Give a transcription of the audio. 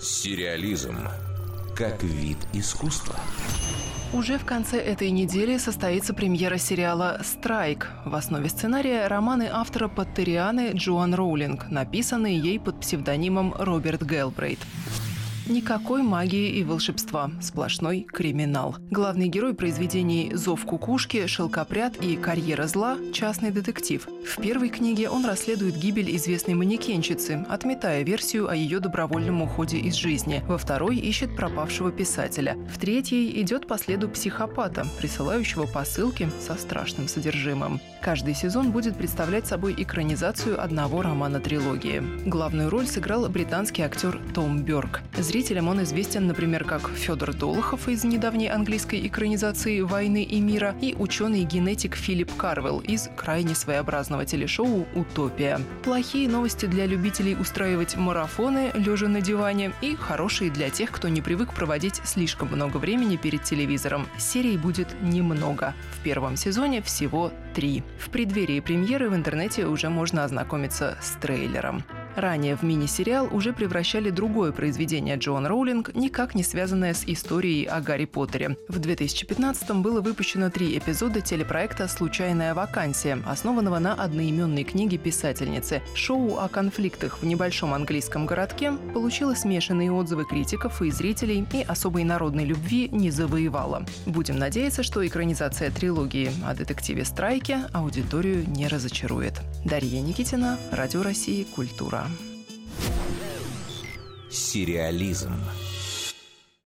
Сериализм как вид искусства. Уже в конце этой недели состоится премьера сериала «Страйк». В основе сценария романы автора Паттерианы Джоан Роулинг, написанные ей под псевдонимом Роберт Гелбрейт. Никакой магии и волшебства, сплошной криминал. Главный герой произведений «Зов кукушки», «Шелкопряд» и «Карьера зла» – частный детектив. В первой книге он расследует гибель известной манекенщицы, отметая версию о ее добровольном уходе из жизни. Во второй ищет пропавшего писателя. В третьей идет по следу психопата, присылающего посылки со страшным содержимым. Каждый сезон будет представлять собой экранизацию одного романа трилогии. Главную роль сыграл британский актер Том Бёрк. Зрителям он известен, например, как Федор Долохов из недавней английской экранизации «Войны и мира» и ученый-генетик Филипп Карвелл из крайне своеобразного телешоу «Утопия». Плохие новости для любителей устраивать марафоны, лежа на диване, и хорошие для тех, кто не привык проводить слишком много времени перед телевизором. Серий будет немного. В первом сезоне всего три. В преддверии премьеры в интернете уже можно ознакомиться с трейлером. Ранее в мини-сериал уже превращали другое произведение Джоан Роулинг, никак не связанное с историей о Гарри Поттере. В 2015-м было выпущено три эпизода телепроекта «Случайная вакансия», основанного на одноименной книге писательницы. Шоу о конфликтах в небольшом английском городке получило смешанные отзывы критиков и зрителей и особой народной любви не завоевало. Будем надеяться, что экранизация трилогии о детективе Страйке аудиторию не разочарует. Дарья Никитина, Радио России, Культура. Сериализм.